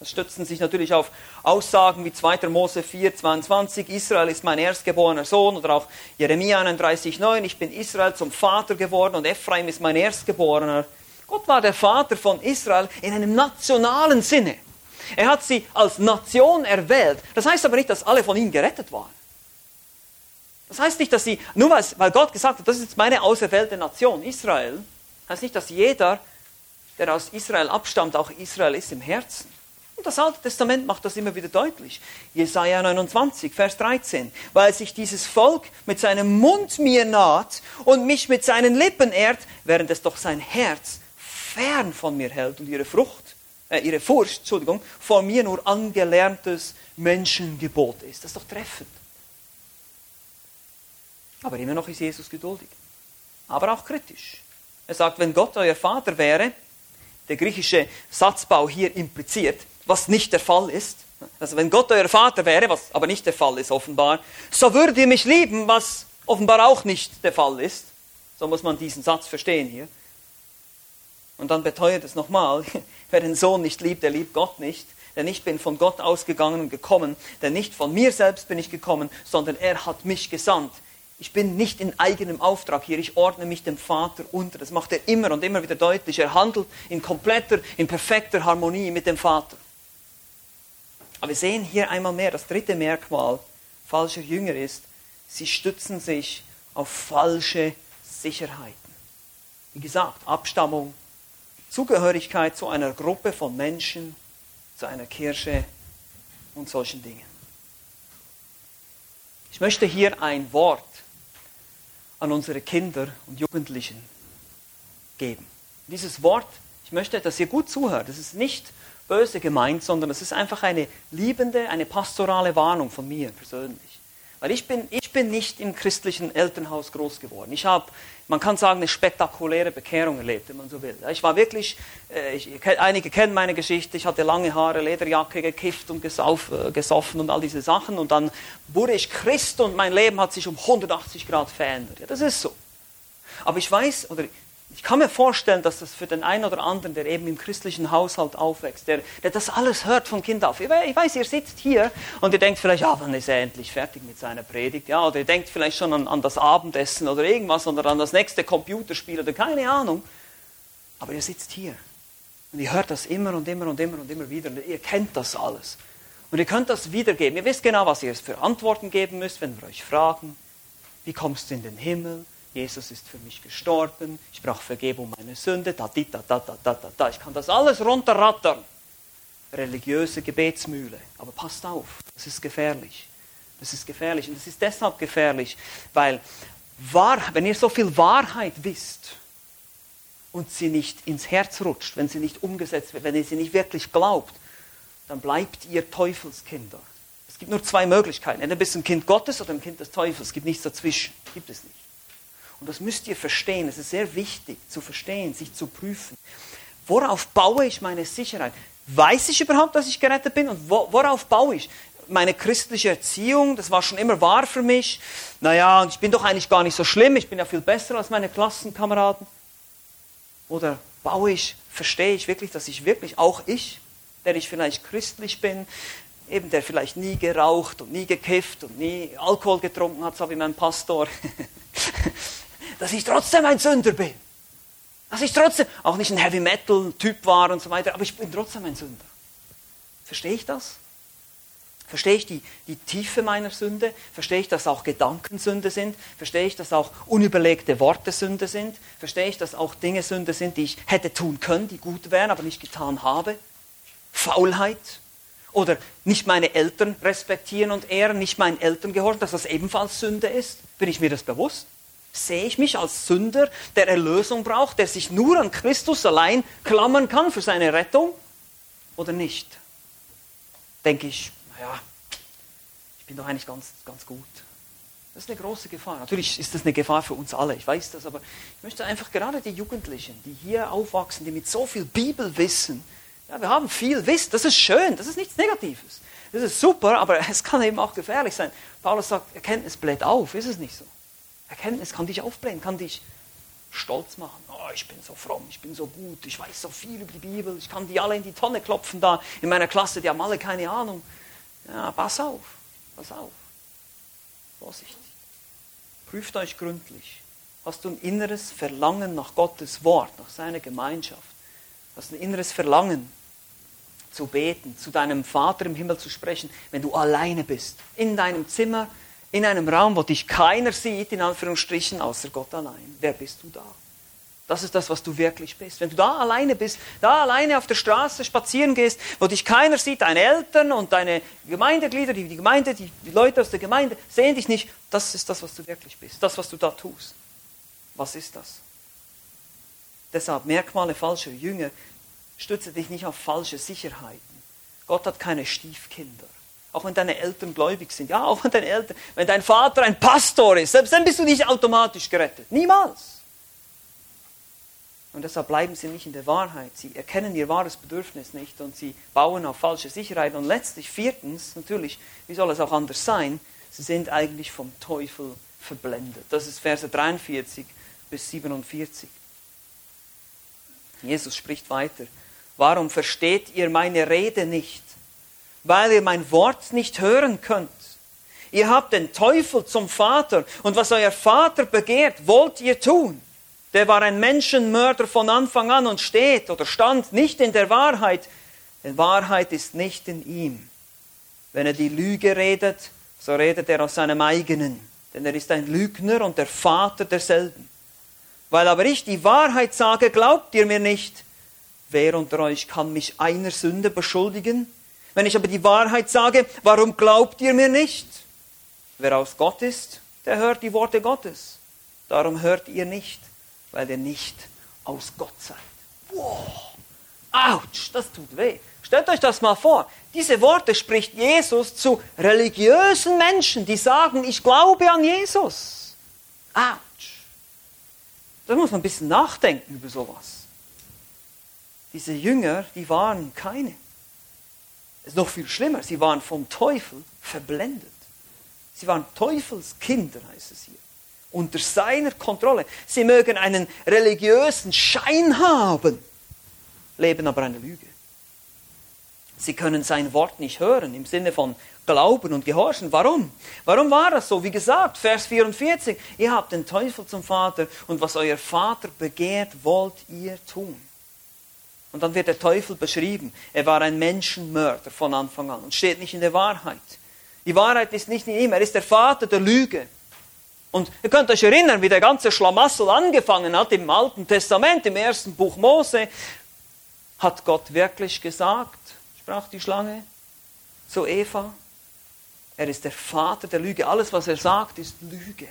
Speaker 1: Das stützen sich natürlich auf Aussagen wie 2. Mose 4, 22, Israel ist mein erstgeborener Sohn, oder auch Jeremia 31, 9, ich bin Israel zum Vater geworden und Ephraim ist mein Erstgeborener. Gott war der Vater von Israel in einem nationalen Sinne. Er hat sie als Nation erwählt. Das heißt aber nicht, dass alle von ihm gerettet waren. Das heißt nicht, dass sie, nur weil Gott gesagt hat, das ist jetzt meine auserwählte Nation, Israel, heißt nicht, dass jeder, der aus Israel abstammt, auch Israel ist im Herzen. Und das Alte Testament macht das immer wieder deutlich. Jesaja 29, Vers 13. Weil sich dieses Volk mit seinem Mund mir naht und mich mit seinen Lippen ehrt, während es doch sein Herz fern von mir hält und ihre Frucht, äh, ihre Furcht, Entschuldigung, vor mir nur angelerntes Menschengebot ist. Das ist doch treffend. Aber immer noch ist Jesus geduldig. Aber auch kritisch. Er sagt, wenn Gott euer Vater wäre, der griechische Satzbau hier impliziert, was nicht der Fall ist. Also wenn Gott euer Vater wäre, was aber nicht der Fall ist offenbar, so würdet ihr mich lieben, was offenbar auch nicht der Fall ist. So muss man diesen Satz verstehen hier. Und dann beteuert es nochmal, wer den Sohn nicht liebt, der liebt Gott nicht. Denn ich bin von Gott ausgegangen und gekommen, denn nicht von mir selbst bin ich gekommen, sondern er hat mich gesandt. Ich bin nicht in eigenem Auftrag hier, ich ordne mich dem Vater unter. Das macht er immer und immer wieder deutlich. Er handelt in kompletter, in perfekter Harmonie mit dem Vater. Aber wir sehen hier einmal mehr, das dritte Merkmal falscher Jünger ist, sie stützen sich auf falsche Sicherheiten. Wie gesagt, Abstammung, Zugehörigkeit zu einer Gruppe von Menschen, zu einer Kirche und solchen Dingen. Ich möchte hier ein Wort an unsere Kinder und Jugendlichen geben. Dieses Wort, ich möchte, dass ihr gut zuhört. Es ist nicht böse gemeint, sondern es ist einfach eine liebende, eine pastorale Warnung von mir persönlich. Weil ich bin, ich bin nicht im christlichen Elternhaus groß geworden. Ich habe, man kann sagen, eine spektakuläre Bekehrung erlebt, wenn man so will. Ich war wirklich, äh, ich, einige kennen meine Geschichte, ich hatte lange Haare, Lederjacke, gekifft und gesauf, äh, gesoffen und all diese Sachen. Und dann wurde ich Christ und mein Leben hat sich um 180 Grad verändert. Ja, das ist so. Aber ich weiß, oder ich kann mir vorstellen, dass das für den einen oder anderen, der eben im christlichen Haushalt aufwächst, der, der das alles hört von Kind auf. Ich weiß, ihr sitzt hier und ihr denkt vielleicht, ja, wann ist er endlich fertig mit seiner Predigt? Ja, oder ihr denkt vielleicht schon an, an das Abendessen oder irgendwas oder an das nächste Computerspiel oder keine Ahnung. Aber ihr sitzt hier und ihr hört das immer und immer und immer und immer wieder und ihr kennt das alles. Und ihr könnt das wiedergeben. Ihr wisst genau, was ihr für Antworten geben müsst, wenn wir euch fragen. Wie kommst du in den Himmel? Jesus ist für mich gestorben, ich brauche Vergebung meiner Sünde, da, da, da, da, da, da, da. Ich kann das alles runterrattern. Religiöse Gebetsmühle. Aber passt auf, das ist gefährlich. Das ist gefährlich. Und das ist deshalb gefährlich, weil wahr, wenn ihr so viel Wahrheit wisst und sie nicht ins Herz rutscht, wenn sie nicht umgesetzt wird, wenn ihr sie nicht wirklich glaubt, dann bleibt ihr Teufelskinder. Es gibt nur zwei Möglichkeiten. Entweder bist du ein Kind Gottes oder ein Kind des Teufels. Es gibt nichts dazwischen. Gibt es nicht. Und das müsst ihr verstehen. Es ist sehr wichtig zu verstehen, sich zu prüfen. Worauf baue ich meine Sicherheit? Weiß ich überhaupt, dass ich gerettet bin? Und worauf baue ich? Meine christliche Erziehung, das war schon immer wahr für mich. Naja, ich bin doch eigentlich gar nicht so schlimm. Ich bin ja viel besser als meine Klassenkameraden. Oder baue ich, verstehe ich wirklich, dass ich wirklich, auch ich, der ich vielleicht christlich bin, eben der vielleicht nie geraucht und nie gekifft und nie Alkohol getrunken hat, so wie mein Pastor, dass ich trotzdem ein Sünder bin. Dass ich trotzdem auch nicht ein Heavy Metal Typ war und so weiter, aber ich bin trotzdem ein Sünder. Verstehe ich das? Verstehe ich die, die Tiefe meiner Sünde? Verstehe ich, dass auch Gedanken Sünde sind? Verstehe ich, dass auch unüberlegte Worte Sünde sind? Verstehe ich, dass auch Dinge Sünde sind, die ich hätte tun können, die gut wären, aber nicht getan habe? Faulheit? Oder nicht meine Eltern respektieren und ehren, nicht meinen Eltern gehorchen, dass das ebenfalls Sünde ist? Bin ich mir das bewusst? Sehe ich mich als Sünder, der Erlösung braucht, der sich nur an Christus allein klammern kann für seine Rettung? Oder nicht? Denke ich, naja, ich bin doch eigentlich ganz, ganz gut. Das ist eine große Gefahr. Natürlich ist das eine Gefahr für uns alle, ich weiß das, aber ich möchte einfach gerade die Jugendlichen, die hier aufwachsen, die mit so viel Bibel wissen, ja, wir haben viel Wissen, das ist schön, das ist nichts Negatives. Das ist super, aber es kann eben auch gefährlich sein. Paulus sagt, Erkenntnis bläht auf, ist es nicht so? Erkenntnis kann dich aufblähen, kann dich stolz machen. Oh, ich bin so fromm, ich bin so gut, ich weiß so viel über die Bibel, ich kann die alle in die Tonne klopfen da in meiner Klasse, die haben alle keine Ahnung. Ja, pass auf, pass auf. Vorsichtig. Prüft euch gründlich. Hast du ein inneres Verlangen nach Gottes Wort, nach seiner Gemeinschaft? Hast du ein inneres Verlangen zu beten, zu deinem Vater im Himmel zu sprechen, wenn du alleine bist, in deinem Zimmer, in einem Raum, wo dich keiner sieht, in Anführungsstrichen, außer Gott allein. Wer bist du da? Das ist das, was du wirklich bist. Wenn du da alleine bist, da alleine auf der Straße spazieren gehst, wo dich keiner sieht, deine Eltern und deine Gemeindeglieder, die, die Gemeinde, die, die Leute aus der Gemeinde sehen dich nicht, das ist das, was du wirklich bist, das, was du da tust. Was ist das? Deshalb Merkmale falscher Jünger, stütze dich nicht auf falsche Sicherheiten. Gott hat keine Stiefkinder auch wenn deine Eltern gläubig sind, ja, auch wenn deine Eltern, wenn dein Vater ein Pastor ist, selbst dann bist du nicht automatisch gerettet. Niemals. Und deshalb bleiben sie nicht in der Wahrheit. Sie erkennen ihr wahres Bedürfnis nicht und sie bauen auf falsche Sicherheit. Und letztlich, viertens, natürlich, wie soll es auch anders sein, sie sind eigentlich vom Teufel verblendet. Das ist Verse 43 bis 47. Jesus spricht weiter. Warum versteht ihr meine Rede nicht? Weil ihr mein Wort nicht hören könnt. Ihr habt den Teufel zum Vater und was euer Vater begehrt, wollt ihr tun. Der war ein Menschenmörder von Anfang an und steht oder stand nicht in der Wahrheit, denn Wahrheit ist nicht in ihm. Wenn er die Lüge redet, so redet er aus seinem eigenen, denn er ist ein Lügner und der Vater derselben. Weil aber ich die Wahrheit sage, glaubt ihr mir nicht. Wer unter euch kann mich einer Sünde beschuldigen? Wenn ich aber die Wahrheit sage, warum glaubt ihr mir nicht? Wer aus Gott ist, der hört die Worte Gottes. Darum hört ihr nicht, weil ihr nicht aus Gott seid. Wow. Autsch, das tut weh. Stellt euch das mal vor. Diese Worte spricht Jesus zu religiösen Menschen, die sagen, ich glaube an Jesus. Autsch. Da muss man ein bisschen nachdenken über sowas. Diese Jünger, die waren keine. Es ist noch viel schlimmer, sie waren vom Teufel verblendet. Sie waren Teufelskinder, heißt es hier. Unter seiner Kontrolle. Sie mögen einen religiösen Schein haben, leben aber eine Lüge. Sie können sein Wort nicht hören im Sinne von Glauben und Gehorchen. Warum? Warum war das so? Wie gesagt, Vers 44, ihr habt den Teufel zum Vater und was euer Vater begehrt, wollt ihr tun. Und dann wird der Teufel beschrieben. Er war ein Menschenmörder von Anfang an und steht nicht in der Wahrheit. Die Wahrheit ist nicht in ihm, er ist der Vater der Lüge. Und ihr könnt euch erinnern, wie der ganze Schlamassel angefangen hat im Alten Testament, im ersten Buch Mose. Hat Gott wirklich gesagt, sprach die Schlange zu Eva, er ist der Vater der Lüge. Alles, was er sagt, ist Lüge.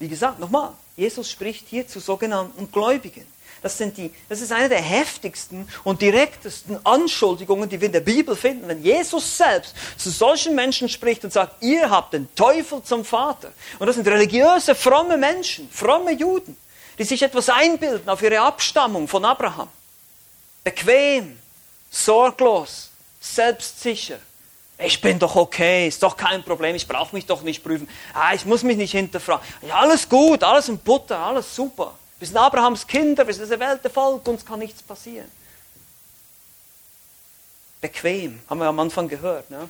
Speaker 1: Wie gesagt, nochmal, Jesus spricht hier zu sogenannten Gläubigen. Das, sind die, das ist eine der heftigsten und direktesten Anschuldigungen, die wir in der Bibel finden, wenn Jesus selbst zu solchen Menschen spricht und sagt, ihr habt den Teufel zum Vater. Und das sind religiöse, fromme Menschen, fromme Juden, die sich etwas einbilden auf ihre Abstammung von Abraham. Bequem, sorglos, selbstsicher. Ich bin doch okay, ist doch kein Problem, ich brauche mich doch nicht prüfen. Ah, ich muss mich nicht hinterfragen. Ja, alles gut, alles in Butter, alles super. Wir sind Abrahams Kinder, wir sind das erwählte Volk, uns kann nichts passieren. Bequem, haben wir am Anfang gehört. Ne?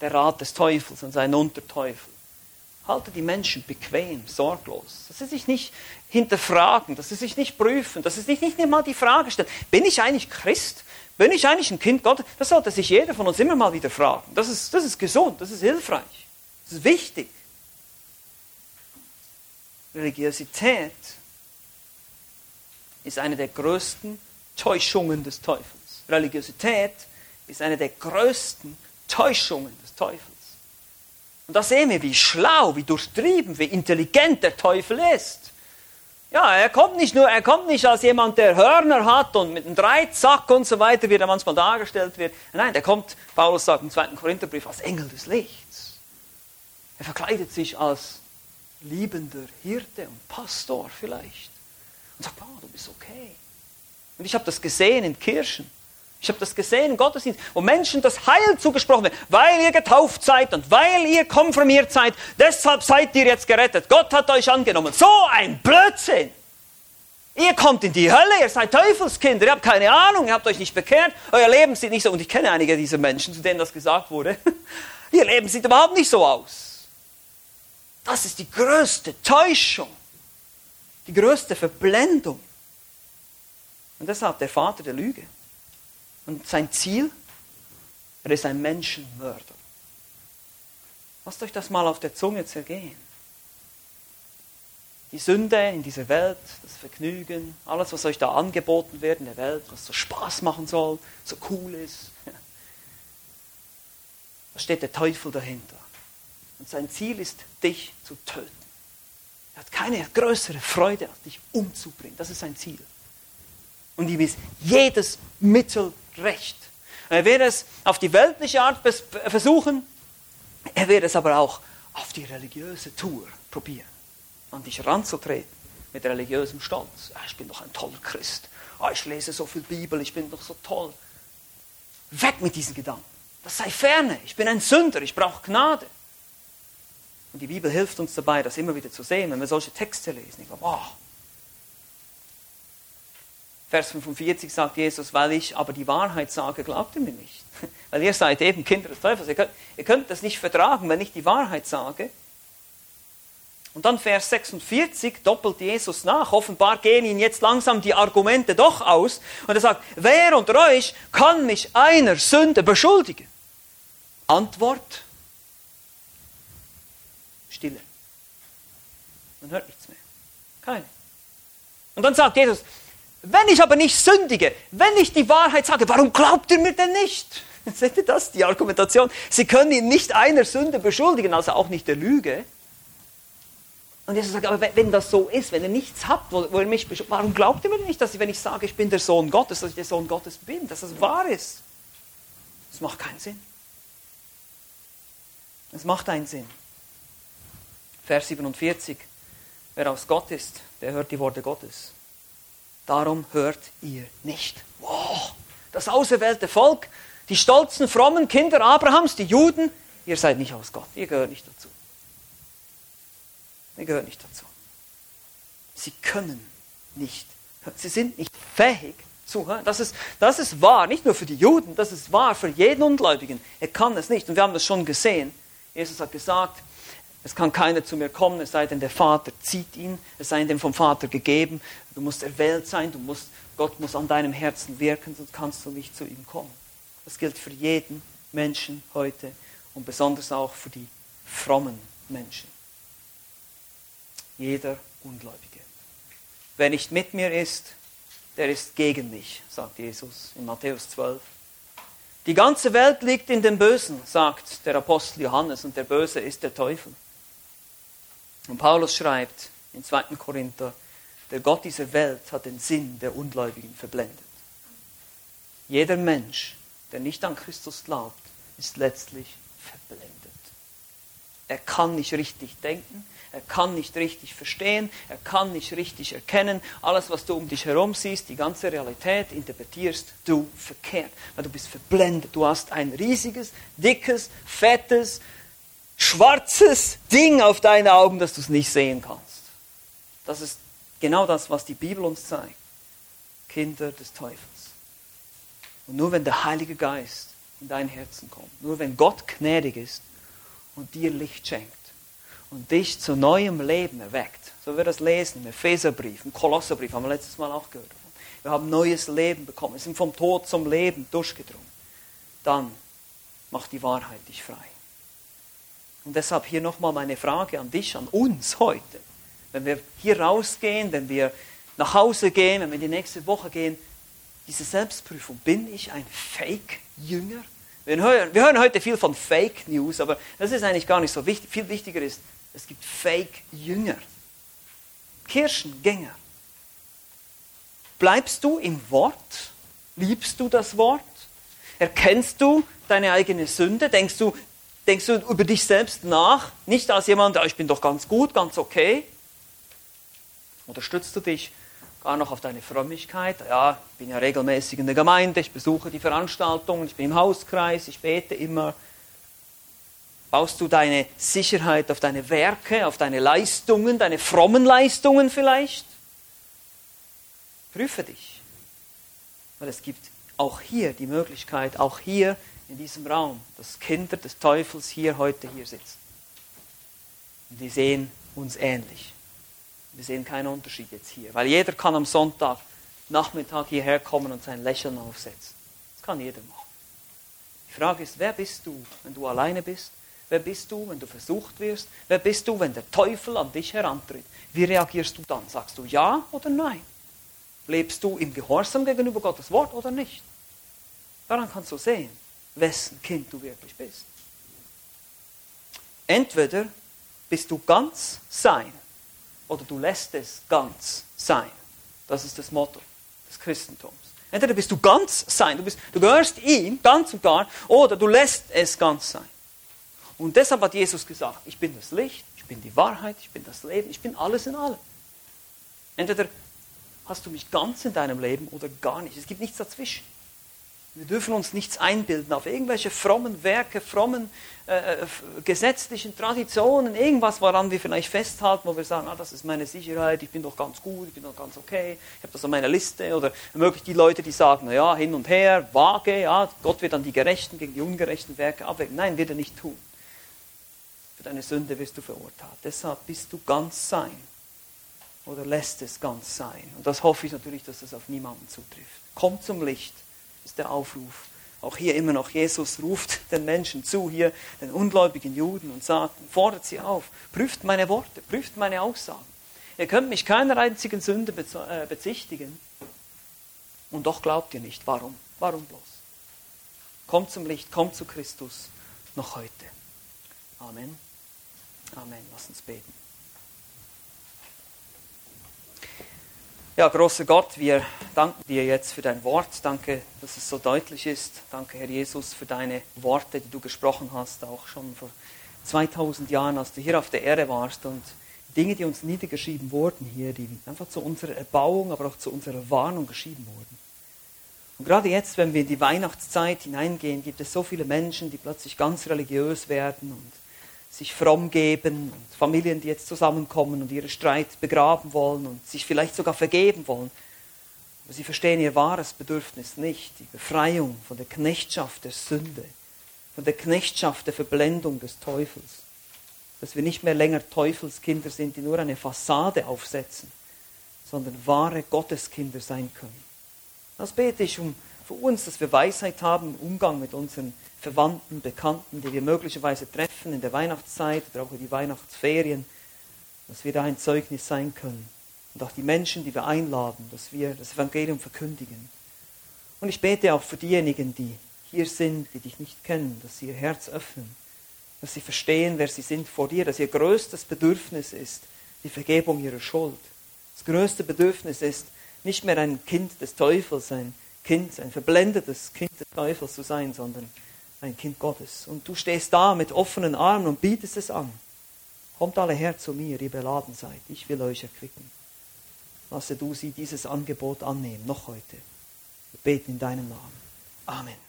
Speaker 1: Der Rat des Teufels und sein Unterteufel. Halte die Menschen bequem, sorglos. Dass sie sich nicht hinterfragen, dass sie sich nicht prüfen, dass sie sich nicht mal die Frage stellen, bin ich eigentlich Christ? Bin ich eigentlich ein Kind Gottes? Das sollte sich jeder von uns immer mal wieder fragen. Das ist, das ist gesund, das ist hilfreich, das ist wichtig. Religiosität ist eine der größten Täuschungen des Teufels. Religiosität ist eine der größten Täuschungen des Teufels. Und da sehen wir, wie schlau, wie durchtrieben, wie intelligent der Teufel ist. Ja, er kommt nicht nur, er kommt nicht als jemand, der Hörner hat und mit einem Dreizack und so weiter, wie er manchmal dargestellt wird. Nein, der kommt, Paulus sagt im zweiten Korintherbrief, als Engel des Lichts. Er verkleidet sich als liebender Hirte und Pastor vielleicht und sagt, oh, du bist okay. Und ich habe das gesehen in Kirchen. Ich habe das gesehen im Gottesdienst, wo Menschen das Heil zugesprochen wird, weil ihr getauft seid und weil ihr konfirmiert seid, deshalb seid ihr jetzt gerettet. Gott hat euch angenommen. So ein Blödsinn! Ihr kommt in die Hölle, ihr seid Teufelskinder, ihr habt keine Ahnung, ihr habt euch nicht bekehrt, euer Leben sieht nicht so, und ich kenne einige dieser Menschen, zu denen das gesagt wurde, ihr Leben sieht überhaupt nicht so aus. Das ist die größte Täuschung, die größte Verblendung. Und deshalb der Vater der Lüge. Und sein Ziel, er ist ein Menschenmörder. Lasst euch das mal auf der Zunge zergehen. Die Sünde in dieser Welt, das Vergnügen, alles, was euch da angeboten wird in der Welt, was so Spaß machen soll, so cool ist, da steht der Teufel dahinter. Und sein Ziel ist, dich zu töten. Er hat keine größere Freude, als dich umzubringen. Das ist sein Ziel. Und ihm ist jedes Mittel recht. Er wird es auf die weltliche Art versuchen, er wird es aber auch auf die religiöse Tour probieren, an dich ranzutreten mit religiösem Stolz. Ah, ich bin doch ein toller Christ. Ah, ich lese so viel Bibel, ich bin doch so toll. Weg mit diesen Gedanken. Das sei ferne. Ich bin ein Sünder, ich brauche Gnade. Und die Bibel hilft uns dabei, das immer wieder zu sehen, wenn wir solche Texte lesen. Ich glaube, oh, Vers 45 sagt Jesus, weil ich aber die Wahrheit sage, glaubt ihr mir nicht. Weil ihr seid eben Kinder des Teufels. Ihr könnt, ihr könnt das nicht vertragen, wenn ich die Wahrheit sage. Und dann Vers 46 doppelt Jesus nach. Offenbar gehen ihnen jetzt langsam die Argumente doch aus. Und er sagt, wer unter euch kann mich einer Sünde beschuldigen? Antwort, Stille. Man hört nichts mehr. Keine. Und dann sagt Jesus, wenn ich aber nicht sündige, wenn ich die Wahrheit sage, warum glaubt ihr mir denn nicht? Seht ihr das, die Argumentation? Sie können ihn nicht einer Sünde beschuldigen, also auch nicht der Lüge. Und Jesus sagt, aber wenn das so ist, wenn ihr nichts habt, wo, wo ihr mich warum glaubt ihr mir nicht, dass ich, wenn ich sage, ich bin der Sohn Gottes, dass ich der Sohn Gottes bin, dass das wahr ist? Das macht keinen Sinn. Es macht einen Sinn. Vers 47. Wer aus Gott ist, der hört die Worte Gottes. Darum hört ihr nicht. Wow, das auserwählte Volk, die stolzen, frommen Kinder Abrahams, die Juden, ihr seid nicht aus Gott, ihr gehört nicht dazu. Ihr gehört nicht dazu. Sie können nicht, sie sind nicht fähig zu hören. Das ist, das ist wahr, nicht nur für die Juden, das ist wahr für jeden Ungläubigen. Er kann es nicht und wir haben das schon gesehen. Jesus hat gesagt, es kann keiner zu mir kommen, es sei denn, der Vater zieht ihn, es sei ihm vom Vater gegeben. Du musst erwählt sein, du musst, Gott muss an deinem Herzen wirken, sonst kannst du nicht zu ihm kommen. Das gilt für jeden Menschen heute und besonders auch für die frommen Menschen. Jeder Ungläubige. Wer nicht mit mir ist, der ist gegen mich, sagt Jesus in Matthäus 12. Die ganze Welt liegt in dem Bösen, sagt der Apostel Johannes, und der Böse ist der Teufel. Und Paulus schreibt in 2. Korinther, der Gott dieser Welt hat den Sinn der Ungläubigen verblendet. Jeder Mensch, der nicht an Christus glaubt, ist letztlich verblendet. Er kann nicht richtig denken, er kann nicht richtig verstehen, er kann nicht richtig erkennen. Alles, was du um dich herum siehst, die ganze Realität interpretierst du verkehrt, weil du bist verblendet. Du hast ein riesiges, dickes, fettes, schwarzes Ding auf deinen Augen, dass du es nicht sehen kannst. Das ist genau das, was die Bibel uns zeigt. Kinder des Teufels. Und nur wenn der Heilige Geist in dein Herzen kommt, nur wenn Gott gnädig ist und dir Licht schenkt, und dich zu neuem Leben erweckt. So wir das lesen im Epheserbrief, im Kolosserbrief, haben wir letztes Mal auch gehört. Wir haben neues Leben bekommen, wir sind vom Tod zum Leben durchgedrungen. Dann macht die Wahrheit dich frei. Und deshalb hier nochmal meine Frage an dich, an uns heute. Wenn wir hier rausgehen, wenn wir nach Hause gehen, wenn wir die nächste Woche gehen, diese Selbstprüfung, bin ich ein Fake-Jünger? Wir hören, wir hören heute viel von Fake News, aber das ist eigentlich gar nicht so wichtig. Viel wichtiger ist, es gibt Fake-Jünger, Kirchengänger. Bleibst du im Wort? Liebst du das Wort? Erkennst du deine eigene Sünde? Denkst du, denkst du über dich selbst nach? Nicht als jemand, ich bin doch ganz gut, ganz okay? Unterstützt du dich gar noch auf deine Frömmigkeit? Ja, ich bin ja regelmäßig in der Gemeinde, ich besuche die Veranstaltungen, ich bin im Hauskreis, ich bete immer. Baust du deine Sicherheit auf deine Werke, auf deine Leistungen, deine frommen Leistungen vielleicht? Prüfe dich. Weil es gibt auch hier die Möglichkeit, auch hier in diesem Raum, dass Kinder des Teufels hier heute hier sitzen. Und die sehen uns ähnlich. Wir sehen keinen Unterschied jetzt hier, weil jeder kann am Sonntag Nachmittag hierher kommen und sein Lächeln aufsetzen. Das kann jeder machen. Die Frage ist, wer bist du, wenn du alleine bist? Wer bist du, wenn du versucht wirst? Wer bist du, wenn der Teufel an dich herantritt? Wie reagierst du dann? Sagst du ja oder nein? Lebst du im Gehorsam gegenüber Gottes Wort oder nicht? Daran kannst du sehen, wessen Kind du wirklich bist. Entweder bist du ganz sein oder du lässt es ganz sein. Das ist das Motto des Christentums. Entweder bist du ganz sein, du, bist, du gehörst ihm ganz und gar, oder du lässt es ganz sein. Und deshalb hat Jesus gesagt, ich bin das Licht, ich bin die Wahrheit, ich bin das Leben, ich bin alles in allem. Entweder hast du mich ganz in deinem Leben oder gar nicht. Es gibt nichts dazwischen. Wir dürfen uns nichts einbilden auf irgendwelche frommen Werke, frommen äh, äh gesetzlichen Traditionen, irgendwas, woran wir vielleicht festhalten, wo wir sagen, ah, das ist meine Sicherheit, ich bin doch ganz gut, ich bin doch ganz okay, ich habe das auf meiner Liste. Oder möglich die Leute, die sagen, naja, hin und her, vage, ja, Gott wird dann die Gerechten gegen die ungerechten Werke abwägen. Nein, wird er nicht tun. Für deine Sünde wirst du verurteilt. Deshalb bist du ganz sein oder lässt es ganz sein. Und das hoffe ich natürlich, dass das auf niemanden zutrifft. Komm zum Licht ist der Aufruf. Auch hier immer noch, Jesus ruft den Menschen zu, hier den ungläubigen Juden und sagt, fordert sie auf, prüft meine Worte, prüft meine Aussagen. Ihr könnt mich keiner einzigen Sünde äh, bezichtigen. Und doch glaubt ihr nicht. Warum? Warum bloß? Kommt zum Licht, kommt zu Christus noch heute. Amen. Amen. Lass uns beten. Ja, großer Gott, wir danken dir jetzt für dein Wort. Danke, dass es so deutlich ist. Danke, Herr Jesus, für deine Worte, die du gesprochen hast, auch schon vor 2000 Jahren, als du hier auf der Erde warst. Und Dinge, die uns niedergeschrieben wurden hier, die einfach zu unserer Erbauung, aber auch zu unserer Warnung geschrieben wurden. Und gerade jetzt, wenn wir in die Weihnachtszeit hineingehen, gibt es so viele Menschen, die plötzlich ganz religiös werden und sich fromm geben und Familien, die jetzt zusammenkommen und ihre Streit begraben wollen und sich vielleicht sogar vergeben wollen. Aber sie verstehen ihr wahres Bedürfnis nicht, die Befreiung von der Knechtschaft der Sünde, von der Knechtschaft der Verblendung des Teufels. Dass wir nicht mehr länger Teufelskinder sind, die nur eine Fassade aufsetzen, sondern wahre Gotteskinder sein können. Das bete ich um für uns, dass wir Weisheit haben im Umgang mit unseren Verwandten, Bekannten, die wir möglicherweise treffen in der Weihnachtszeit oder auch in die Weihnachtsferien, dass wir da ein Zeugnis sein können. Und auch die Menschen, die wir einladen, dass wir das Evangelium verkündigen. Und ich bete auch für diejenigen, die hier sind, die dich nicht kennen, dass sie ihr Herz öffnen, dass sie verstehen, wer sie sind vor dir, dass ihr größtes Bedürfnis ist die Vergebung ihrer Schuld. Das größte Bedürfnis ist, nicht mehr ein Kind des Teufels, ein Kind, ein verblendetes Kind des Teufels zu sein, sondern ein Kind Gottes. Und du stehst da mit offenen Armen und bietest es an. Kommt alle her zu mir, ihr beladen seid. Ich will euch erquicken. Lasse du sie dieses Angebot annehmen, noch heute. Wir beten in deinem Namen. Amen.